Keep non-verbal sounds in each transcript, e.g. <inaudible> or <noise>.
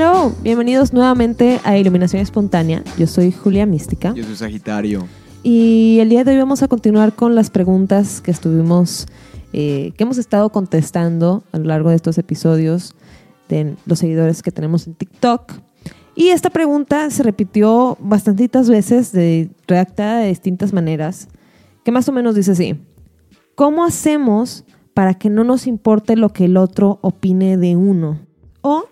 Hello, bienvenidos nuevamente a Iluminación Espontánea. Yo soy Julia Mística Yo soy Sagitario. y el día de hoy vamos a continuar con las preguntas que estuvimos, eh, que hemos estado contestando a lo largo de estos episodios de los seguidores que tenemos en TikTok. Y esta pregunta se repitió bastantitas veces, de, redactada de distintas maneras, que más o menos dice así. ¿Cómo hacemos para que no nos importe lo que el otro opine de uno? O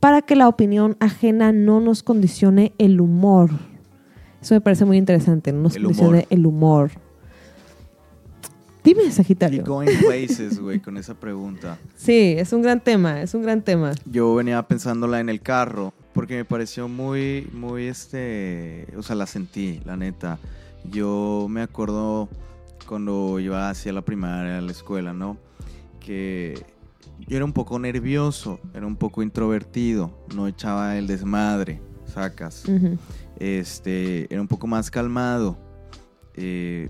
para que la opinión ajena no nos condicione el humor. Eso me parece muy interesante, no nos El condicione humor. el humor. Dime, Y Sagitario. going places, güey, con esa pregunta. <laughs> Sí, es un gran tema, es un gran tema. Yo venía pensándola en el carro porque me pareció muy, muy, este, o sea, la sentí, la neta. Yo me acuerdo cuando iba hacia la primaria, a la escuela, ¿no? Que yo era un poco nervioso, era un poco introvertido, no echaba el desmadre, sacas. Este, era un poco más calmado. eh,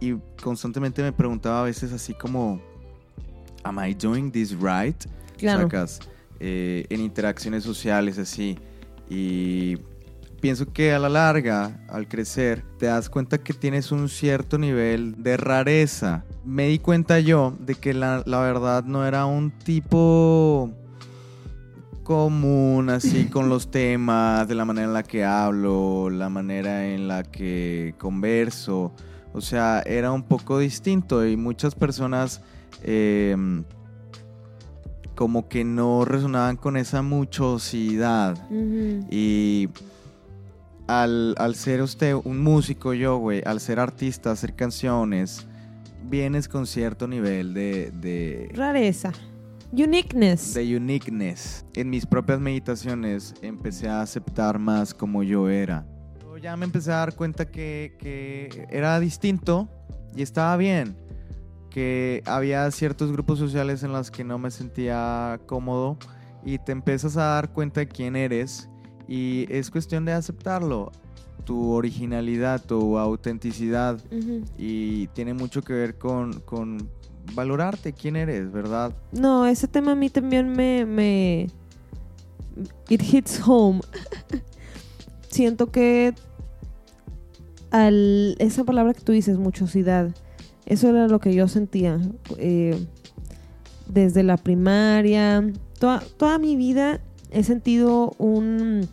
y constantemente me preguntaba a veces así como, ¿Am I doing this right? Claro. Sacas, eh, en interacciones sociales así. Y pienso que a la larga, al crecer, te das cuenta que tienes un cierto nivel de rareza. Me di cuenta yo de que la, la verdad no era un tipo común así con los <clears throat> temas, de la manera en la que hablo, la manera en la que converso. O sea, era un poco distinto y muchas personas eh, como que no resonaban con esa muchosidad. Y al, al ser usted un músico, yo, güey, al ser artista, hacer canciones, vienes con cierto nivel de, de, Rareza. Uniqueness. de uniqueness. En mis propias meditaciones empecé a aceptar más como yo era. Yo ya me empecé a dar cuenta que, que era distinto y estaba bien. Que había ciertos grupos sociales en los que no me sentía cómodo y te empiezas a dar cuenta de quién eres y es cuestión de aceptarlo. Tu originalidad, tu autenticidad y tiene mucho que ver con, con valorarte quién eres, ¿verdad? No, ese tema a mí también me, me... It hits home. <laughs> Siento que al, esa palabra que tú dices, muchosidad, eso era lo que yo sentía eh, desde la primaria. Toda, toda mi vida he sentido un,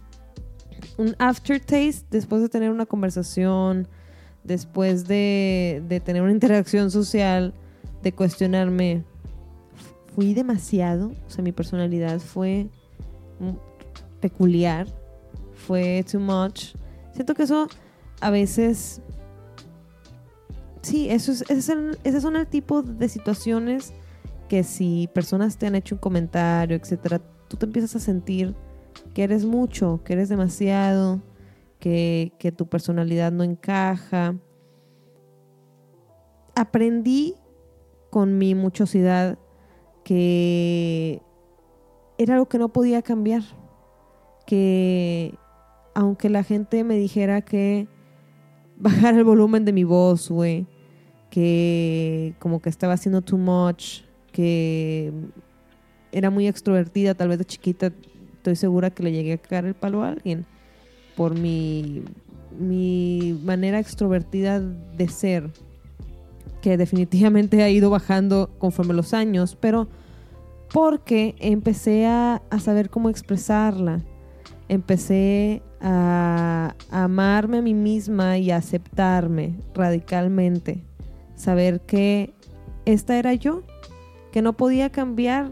un aftertaste después de tener una conversación, después de, de tener una interacción social, de cuestionarme, fui demasiado, o sea, mi personalidad fue peculiar, fue too much. Siento que eso a veces, sí, eso es, ese, es el- ese son el tipo de situaciones que si personas te han hecho un comentario, etcétera, tú te empiezas a sentir que eres mucho, que eres demasiado, que, que tu personalidad no encaja. Aprendí con mi muchosidad que era algo que no podía cambiar. Que aunque la gente me dijera que <laughs> bajara el volumen de mi voz, güey, que como que estaba haciendo too much, que era muy extrovertida, tal vez de chiquita, estoy segura que le llegué a cagar el palo a alguien por mi, mi manera extrovertida de ser que definitivamente <laughs> ha ido bajando conforme los años, pero porque empecé a, a saber cómo expresarla, empecé a, a amarme a mí misma y a aceptarme radicalmente, saber que esta era yo, que no podía cambiar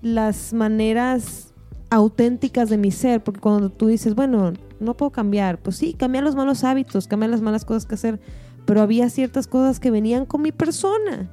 las maneras auténticas de mi ser, porque cuando tú dices, bueno, no puedo cambiar, pues sí, cambiar los malos hábitos, cambiar las malas cosas que hacer, pero había ciertas cosas que venían con mi persona.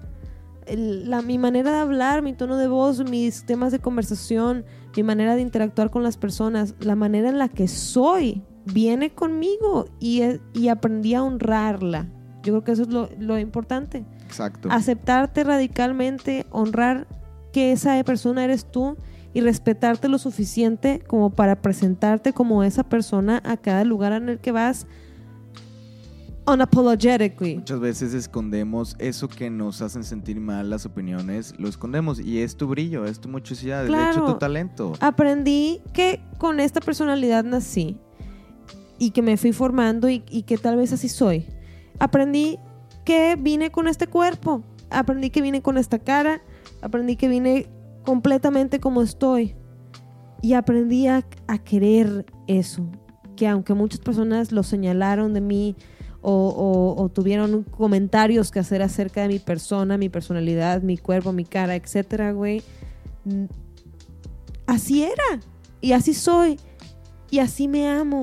La, mi manera de hablar, mi tono de voz, mis temas de conversación, mi manera de interactuar con las personas, la manera en la que soy, viene conmigo y, y aprendí a honrarla. Yo creo que eso es lo, lo importante. Exacto. Aceptarte radicalmente, honrar que esa persona eres tú y respetarte lo suficiente como para presentarte como esa persona a cada lugar en el que vas unapologetically. Muchas veces escondemos eso que nos hacen sentir mal, las opiniones, lo escondemos y es tu brillo, es tu muchosidad, de hecho Claro. tu talento. Aprendí que con esta personalidad nací y que me fui formando y, y que tal vez así soy. Aprendí que vine con este cuerpo, aprendí que vine con esta cara, aprendí que vine completamente como estoy. Y aprendí a, querer eso, que aunque muchas personas lo señalaron de mí o, o- tuvieron comentarios que hacer acerca de mi persona, mi personalidad, mi cuerpo, mi cara, etcétera, güey, así era y así soy y así me amo.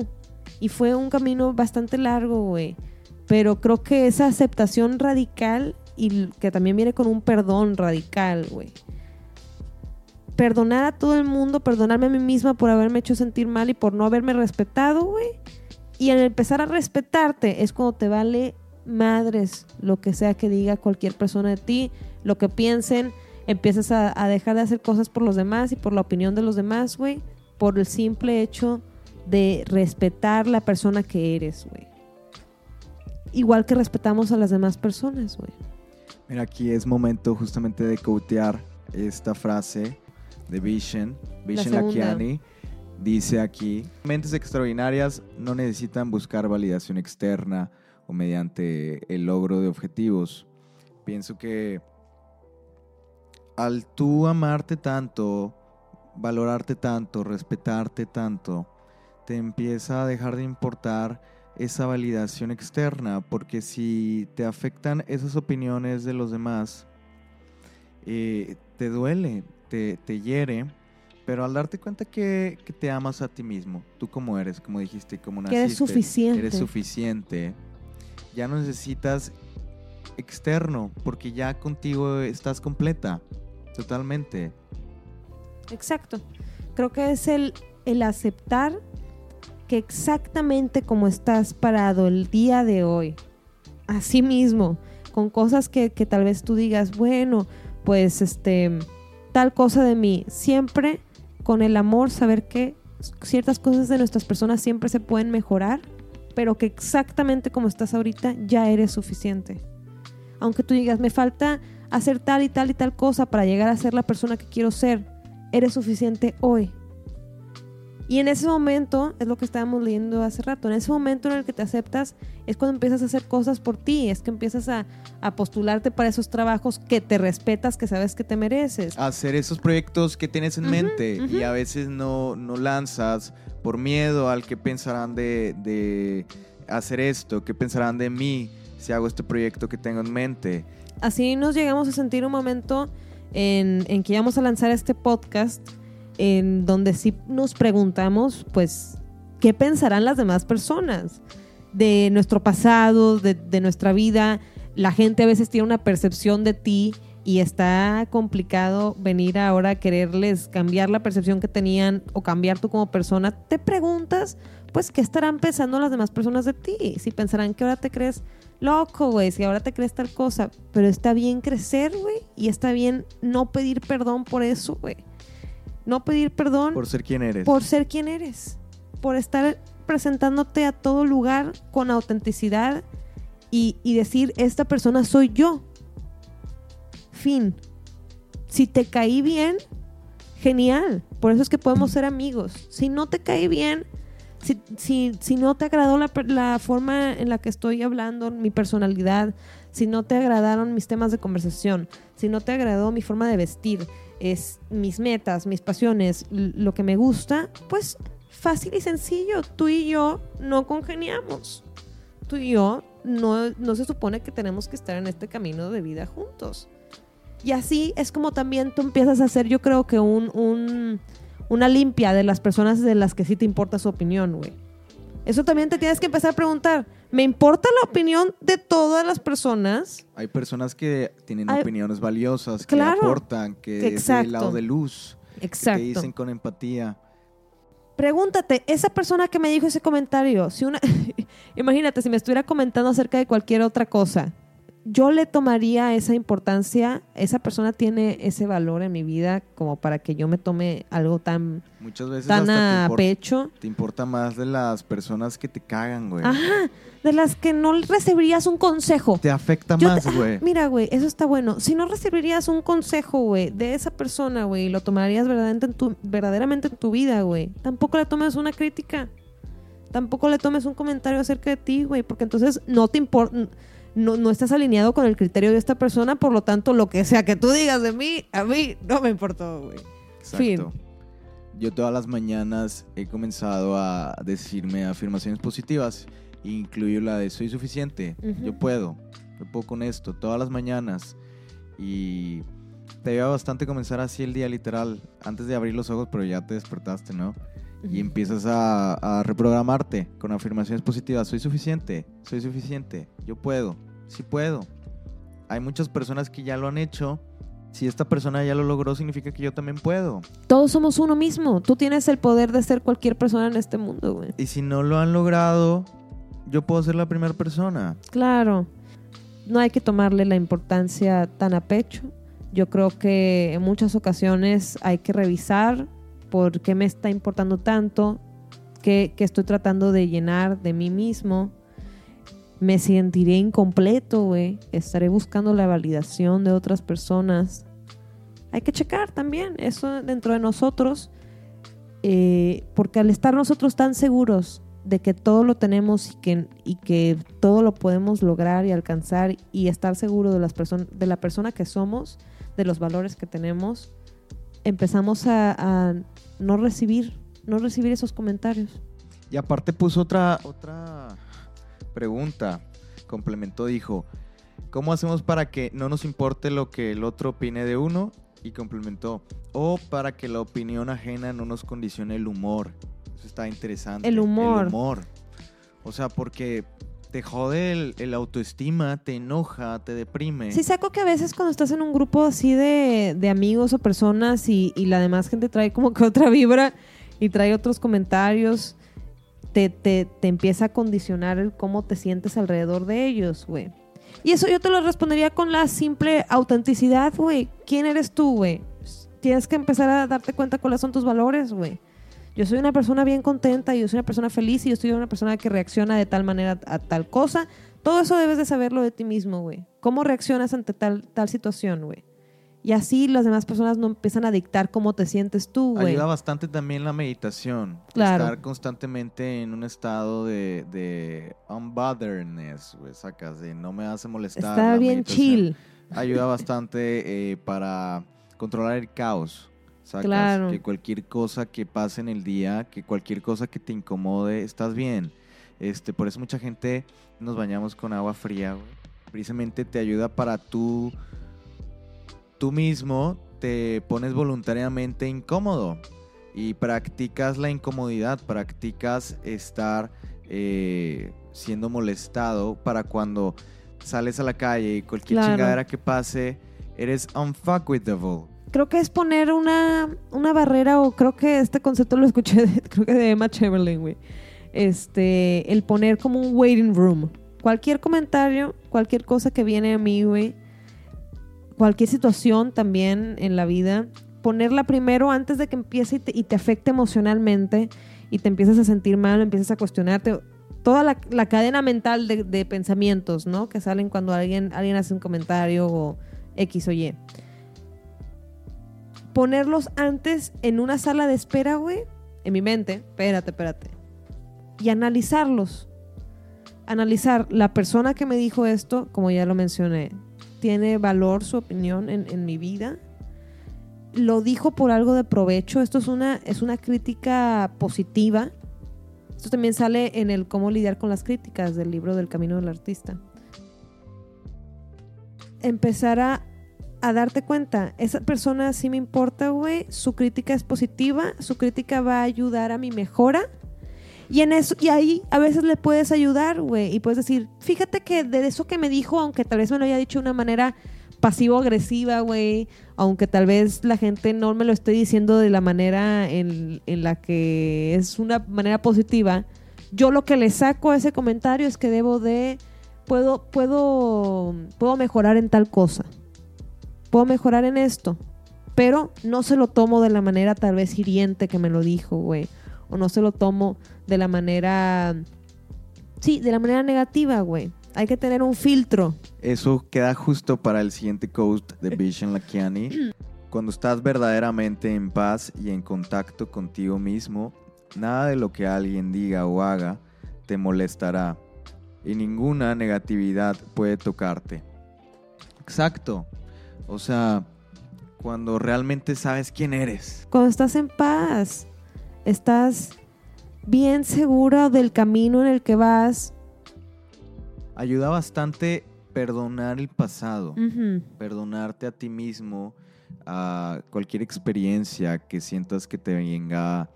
Y fue un camino bastante largo, güey, pero creo que esa aceptación radical y que también viene con un perdón radical, güey. Perdonar a todo el mundo, perdonarme a mí misma por haberme hecho sentir mal y por no haberme respetado, güey. Y al empezar a respetarte es cuando te vale madres lo que sea que diga cualquier persona de ti, lo que piensen, empiezas a, dejar de hacer cosas por los demás y por la opinión de los demás, güey, por el simple hecho de respetar la persona que eres, güey. Igual que respetamos a las demás personas, güey. Mira, aquí es momento justamente de cotear esta frase de Vishen, Vishen segunda. Lakiani. Dice aquí, mentes extraordinarias no necesitan buscar validación externa o mediante el logro de objetivos. Pienso que al tú amarte tanto, valorarte tanto, respetarte tanto, te empieza a dejar de importar esa validación externa, porque si te afectan esas opiniones de los demás, eh, te duele, te, te hiere, pero al darte cuenta que, que te amas a ti mismo, tú como eres, como dijiste, como Que naciste, eres suficiente. eres suficiente, ya no necesitas externo, porque ya contigo estás completa, totalmente. Exacto. Creo que es el, el aceptar que exactamente como estás parado el día de hoy, así mismo, con cosas que, que tal vez tú digas, bueno, pues este, tal cosa de mí, siempre con el amor, saber que ciertas cosas de nuestras personas siempre se pueden mejorar, pero que exactamente como estás ahorita ya eres suficiente. Aunque tú digas, me falta hacer tal y tal y tal cosa para llegar a ser la persona que quiero ser, eres suficiente hoy. Y en ese momento, es lo que estábamos leyendo hace rato, en ese momento en el que te aceptas es cuando empiezas a hacer cosas por ti, es que empiezas a, a postularte para esos trabajos que te respetas, que sabes que te mereces. Hacer esos proyectos que tienes en mente y a veces no, no lanzas por miedo al que pensarán de, de hacer esto, qué pensarán de mí si hago este proyecto que tengo en mente. Así nos llegamos a sentir un momento en, en que íbamos a lanzar este podcast, en donde sí nos preguntamos, pues, ¿qué pensarán las demás personas de nuestro pasado, de, nuestra vida? La gente a veces tiene una percepción de ti y está complicado venir ahora a quererles cambiar la percepción que tenían o cambiar tú como persona. Te preguntas, pues, ¿qué estarán pensando las demás personas de ti? Si pensarán que ahora te crees loco, güey, si ahora te crees tal cosa, pero está bien crecer, güey, y está bien no pedir perdón por eso, güey. No pedir perdón Por ser quien eres. por ser quien eres, por estar presentándote a todo lugar con autenticidad y, y decir, esta persona soy yo. Fin. Si te caí bien, genial. Por eso es que podemos ser amigos. Si no te caí bien, si, si, si no te agradó la, la forma en la que estoy hablando, mi personalidad, si no te agradaron mis temas de conversación, si no te agradó mi forma de vestir, es mis metas, mis pasiones, lo que me gusta, pues fácil y sencillo. Tú y yo no congeniamos. Tú y yo no, no se supone que tenemos que estar en este camino de vida juntos. Y así es como también tú empiezas a hacer, yo creo que un, un- una limpia de las personas de las que sí te importa su opinión, güey. Eso también te tienes que empezar a preguntar. ¿Me importa la opinión de todas las personas? Hay personas que tienen Hay- opiniones valiosas, que Claro. aportan, que es Exacto. del lado de luz, que te dicen con empatía. Pregúntate, esa persona que me dijo ese comentario, si una, <laughs> imagínate si me estuviera comentando acerca de cualquier otra cosa, yo le tomaría esa importancia, esa persona tiene ese valor en mi vida como para que yo me tome algo tan, Muchas veces tan hasta a te, pecho. te importa más de las personas que te cagan, güey. Ajá, de las que no recibirías un consejo. Te afecta Yo más, te- güey. Mira, güey, eso está bueno. Si no recibirías un consejo, güey, de esa persona, güey, lo tomarías verdaderamente en tu, verdaderamente en tu vida, güey, tampoco le tomes una crítica. Tampoco le tomes un comentario acerca de ti, güey, porque entonces no te importa, no, no estás alineado con el criterio de esta persona, por lo tanto, lo que sea que tú digas de mí, a mí no me importó, güey. Fin. Exacto. Yo todas las mañanas he comenzado a decirme afirmaciones positivas, incluyo la de soy suficiente, yo puedo, yo puedo con esto, todas las mañanas. Y te ayuda bastante comenzar así el día literal, antes de abrir los ojos, pero ya te despertaste, ¿no? Y empiezas a, a reprogramarte con afirmaciones positivas. Soy suficiente, soy suficiente, yo puedo, sí puedo. Hay muchas personas que ya lo han hecho. Si esta persona ya lo logró, significa que yo también puedo. Todos somos uno mismo. Tú tienes el poder de ser cualquier persona en este mundo, güey. Y si no lo han logrado, yo puedo ser la primera persona. Claro, no hay que tomarle la importancia tan a pecho. Yo creo que en muchas ocasiones hay que revisar por qué me está importando tanto, qué, qué estoy tratando de llenar de mí mismo. Me sentiré incompleto, güey. Estaré buscando la validación de otras personas. Hay que checar también eso dentro de nosotros, eh, porque al estar nosotros tan seguros de que todo lo tenemos y que, y que todo lo podemos lograr y alcanzar y estar seguro de, las de la persona que somos, de los valores que tenemos, empezamos a, a no recibir, no recibir esos comentarios. Y aparte puso otra, otra pregunta. Complementó, dijo, ¿cómo hacemos para que no nos importe lo que el otro opine de uno? Y complementó, o para que la opinión ajena no nos condicione el humor. Eso está interesante. El humor. El humor. O sea, porque te jode el, el autoestima, te enoja, te deprime. Sí, saco que a veces cuando estás en un grupo así de, de amigos o personas y, y la demás gente trae como que otra vibra y trae otros comentarios, te, te, te empieza a condicionar el cómo te sientes alrededor de ellos, güey. Y eso yo te lo respondería con la simple autenticidad, güey. ¿Quién eres tú, güey? Tienes que empezar a darte cuenta cuáles son tus valores, güey. Yo soy una persona bien contenta, yo soy una persona feliz y yo soy una persona que reacciona de tal manera a tal cosa. Todo eso debes de saberlo de ti mismo, güey. ¿Cómo reaccionas ante tal, tal situación, güey? Y así las demás personas no empiezan a dictar cómo te sientes tú, güey. Ayuda bastante también la meditación. Claro. Estar constantemente en un estado de, de unbotherness, güey, sacas, de no me hace molestar. Está la bien chill. Ayuda bastante eh, para controlar el caos. Sacas, Claro. que cualquier cosa que pase en el día, que cualquier cosa que te incomode, estás bien. Este, por eso mucha gente nos bañamos con agua fría, güey. Precisamente te ayuda para tú, tú mismo te pones voluntariamente incómodo y practicas la incomodidad, practicas estar eh, siendo molestado para cuando sales a la calle y cualquier Claro. chingadera que pase, eres unfuckwittable. Creo que es poner una, una barrera, o creo que este concepto lo escuché de, <laughs> creo que de Emma Chamberlain, güey. Este, el poner como un waiting room. Cualquier comentario, cualquier cosa que viene a mí, güey. Cualquier situación también en la vida. Ponerla primero antes de que empiece y te, afecte emocionalmente y te empiezas a sentir mal, empiezas a cuestionarte. Toda la, cadena mental de, de pensamientos, ¿no? Que salen cuando alguien, alguien hace un comentario o X o Y ponerlos antes en una sala de espera, güey, en mi mente, espérate, espérate, y analizarlos. Analizar la persona que me dijo esto, como ya lo mencioné, tiene valor su opinión en, mi vida. Lo dijo por algo de provecho. Esto es una, es una crítica positiva. Esto también sale en el cómo lidiar con las críticas del libro del camino del artista. Empezar a, a darte cuenta, esa persona sí me importa, güey, su crítica es positiva, su crítica va a ayudar a mi mejora. Y en eso, y ahí a veces le puedes ayudar, güey, y puedes decir, fíjate que de eso que me dijo, aunque tal vez me lo haya dicho de una manera pasivo-agresiva, güey, aunque tal vez la gente no me lo esté diciendo de la manera en, en la que es una manera positiva, yo lo que le saco a ese comentario es que debo de puedo, puedo, puedo mejorar en tal cosa. Puedo mejorar en esto. Pero no se lo tomo de la manera tal vez hiriente que me lo dijo, güey. O no se lo tomo de la manera... Sí, de la manera negativa, güey. Hay que tener un filtro. Eso queda justo para el siguiente quote de Vishen Lakiani. <clears throat> Cuando estás verdaderamente en paz y en contacto contigo mismo, nada de lo que alguien diga o haga te molestará y ninguna negatividad puede tocarte. Exacto. O sea, cuando realmente sabes quién eres. Cuando estás en paz, estás bien seguro del camino en el que vas. Ayuda bastante perdonar el pasado, perdonarte a ti mismo, a cualquier experiencia que sientas que te venga,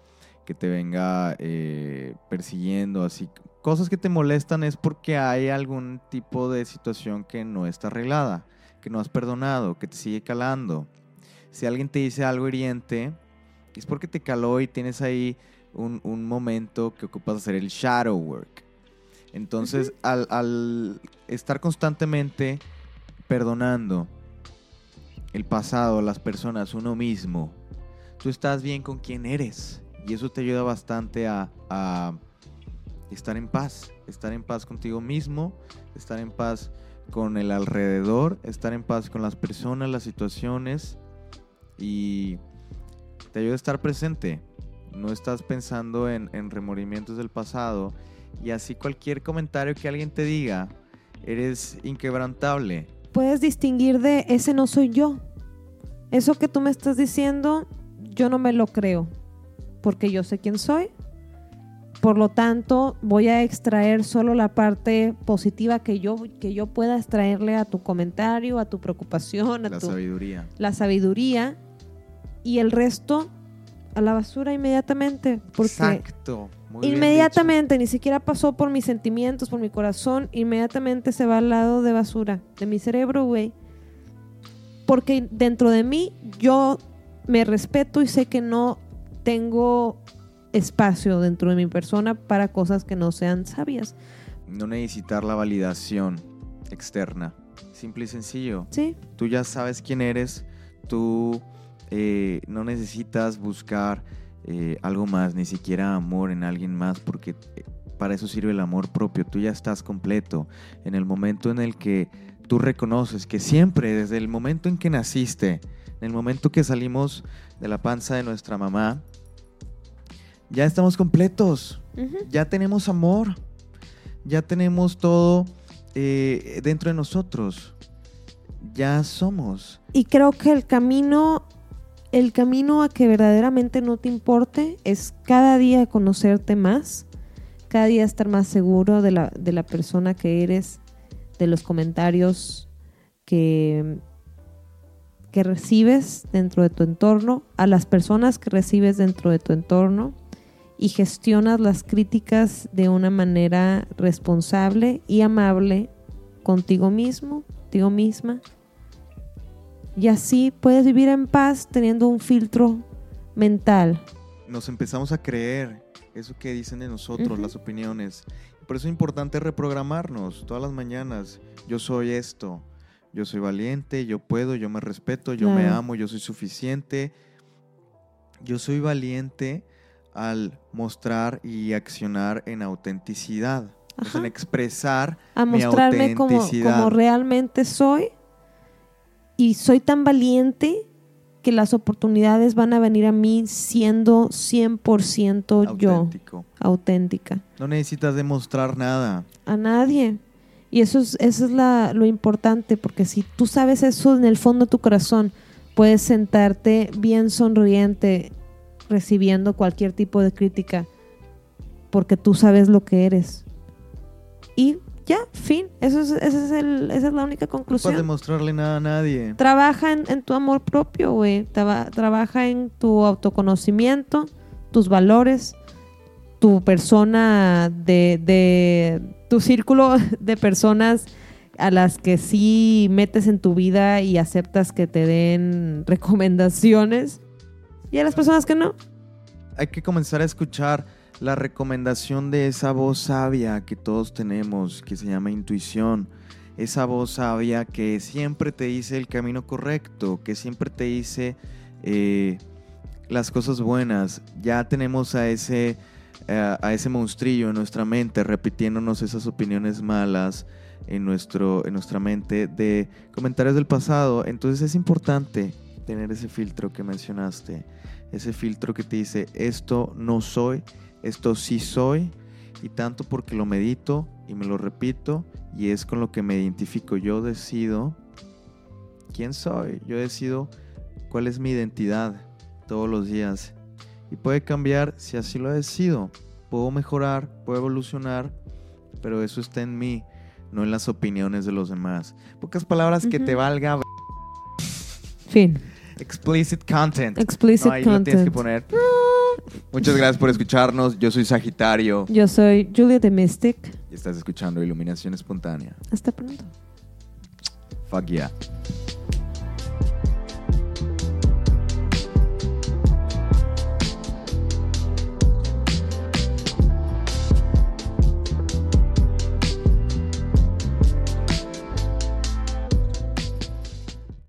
que te venga eh, persiguiendo, así cosas que te molestan es porque hay algún tipo de situación que no está arreglada, que no has perdonado, que te sigue calando. Si alguien te dice algo hiriente, es porque te caló y tienes ahí un, un momento que ocupas hacer el shadow work. Entonces, al, al estar constantemente perdonando el pasado, las personas, uno mismo, tú estás bien con quien eres. Y eso te ayuda bastante a, a estar en paz, estar en paz contigo mismo, estar en paz con el alrededor, estar en paz con las personas, las situaciones y te ayuda a estar presente. No estás pensando en, en remordimientos del pasado y así cualquier comentario que alguien te diga, eres inquebrantable. Puedes distinguir de ese no soy yo. Eso que tú me estás diciendo, yo no me lo creo. Porque yo sé quién soy. Por lo tanto, voy a extraer solo la parte positiva que yo, que yo pueda extraerle a tu comentario, a tu preocupación, a La tu, sabiduría. la sabiduría. Y el resto a la basura inmediatamente. Porque Exacto. Muy inmediatamente, ni siquiera pasó por mis sentimientos, por mi corazón, inmediatamente se va al lado de basura, de mi cerebro, güey. Porque dentro de mí yo me respeto y sé que no tengo espacio dentro de mi persona para cosas que no sean sabias. No necesitar la validación externa. Simple y sencillo. ¿Sí? Tú ya sabes quién eres. Tú eh, no necesitas buscar eh, algo más, ni siquiera amor en alguien más, porque eh, para eso sirve el amor propio. Tú ya estás completo. En el momento en el que tú reconoces que siempre, desde el momento en que naciste, en el momento que salimos de la panza de nuestra mamá, ya estamos completos. Ya tenemos amor. Ya tenemos todo eh, dentro de nosotros. Ya somos. Y creo que el camino, el camino a que verdaderamente no te importe es cada día conocerte más, cada día estar más seguro de la, de la persona que eres, de los comentarios que, que recibes dentro de tu entorno, a las personas que recibes dentro de tu entorno y gestionas las críticas de una manera responsable y amable contigo mismo, contigo misma. Y así puedes vivir en paz teniendo un filtro mental. Nos empezamos a creer eso que dicen de nosotros, las opiniones. Por eso es importante reprogramarnos todas las mañanas. Yo soy esto. Yo soy valiente, yo puedo, yo me respeto, yo me amo, yo soy suficiente. Yo soy valiente al mostrar y accionar en autenticidad. Sea, en expresar A mi mostrarme como, autenticidad. como realmente soy. Y soy tan valiente que las oportunidades van a venir a mí siendo 100% yo, auténtico. auténtica. No necesitas demostrar nada. A nadie. Y eso es, eso es la- lo importante, porque si tú sabes eso en el fondo de tu corazón, puedes sentarte bien sonriente recibiendo cualquier tipo de crítica, porque tú sabes lo que eres. Y ya, fin. Eso es, ese es el- esa es la única No puedes conclusión. demostrarle nada a nadie. Trabaja en, en tu amor propio, güey. Traba- trabaja en tu autoconocimiento, tus valores, tu persona de, de tu círculo <laughs> de personas a las que sí metes en tu vida y aceptas que te den <laughs> recomendaciones y a las personas que no. hay que comenzar a escuchar la recomendación de esa voz sabia que todos tenemos, que se llama intuición. Esa voz sabia que siempre te dice el camino correcto, que siempre te dice eh, las cosas buenas. Ya tenemos a ese, eh, a ese monstrillo en nuestra mente repitiéndonos esas opiniones malas en, nuestro, en nuestra mente de comentarios del pasado. Entonces es importante tener ese filtro que mencionaste, ese filtro que te dice, esto no soy, esto sí soy, y tanto porque lo medito y me lo repito, y es con lo que me identifico. Yo decido quién soy, yo decido cuál es mi identidad todos los días. Y puede cambiar si así lo decido. Puedo mejorar, puedo evolucionar, pero eso está en mí, no en las opiniones de los demás. Pocas palabras que te valga. Fin. Explicit content. Explicit No, ahí lo tienes que content. poner. Muchas gracias por escucharnos. Yo soy Sagitario Yo soy Julia the Mystic. y estás escuchando Iluminación Espontánea. Hasta pronto. Fuck yeah.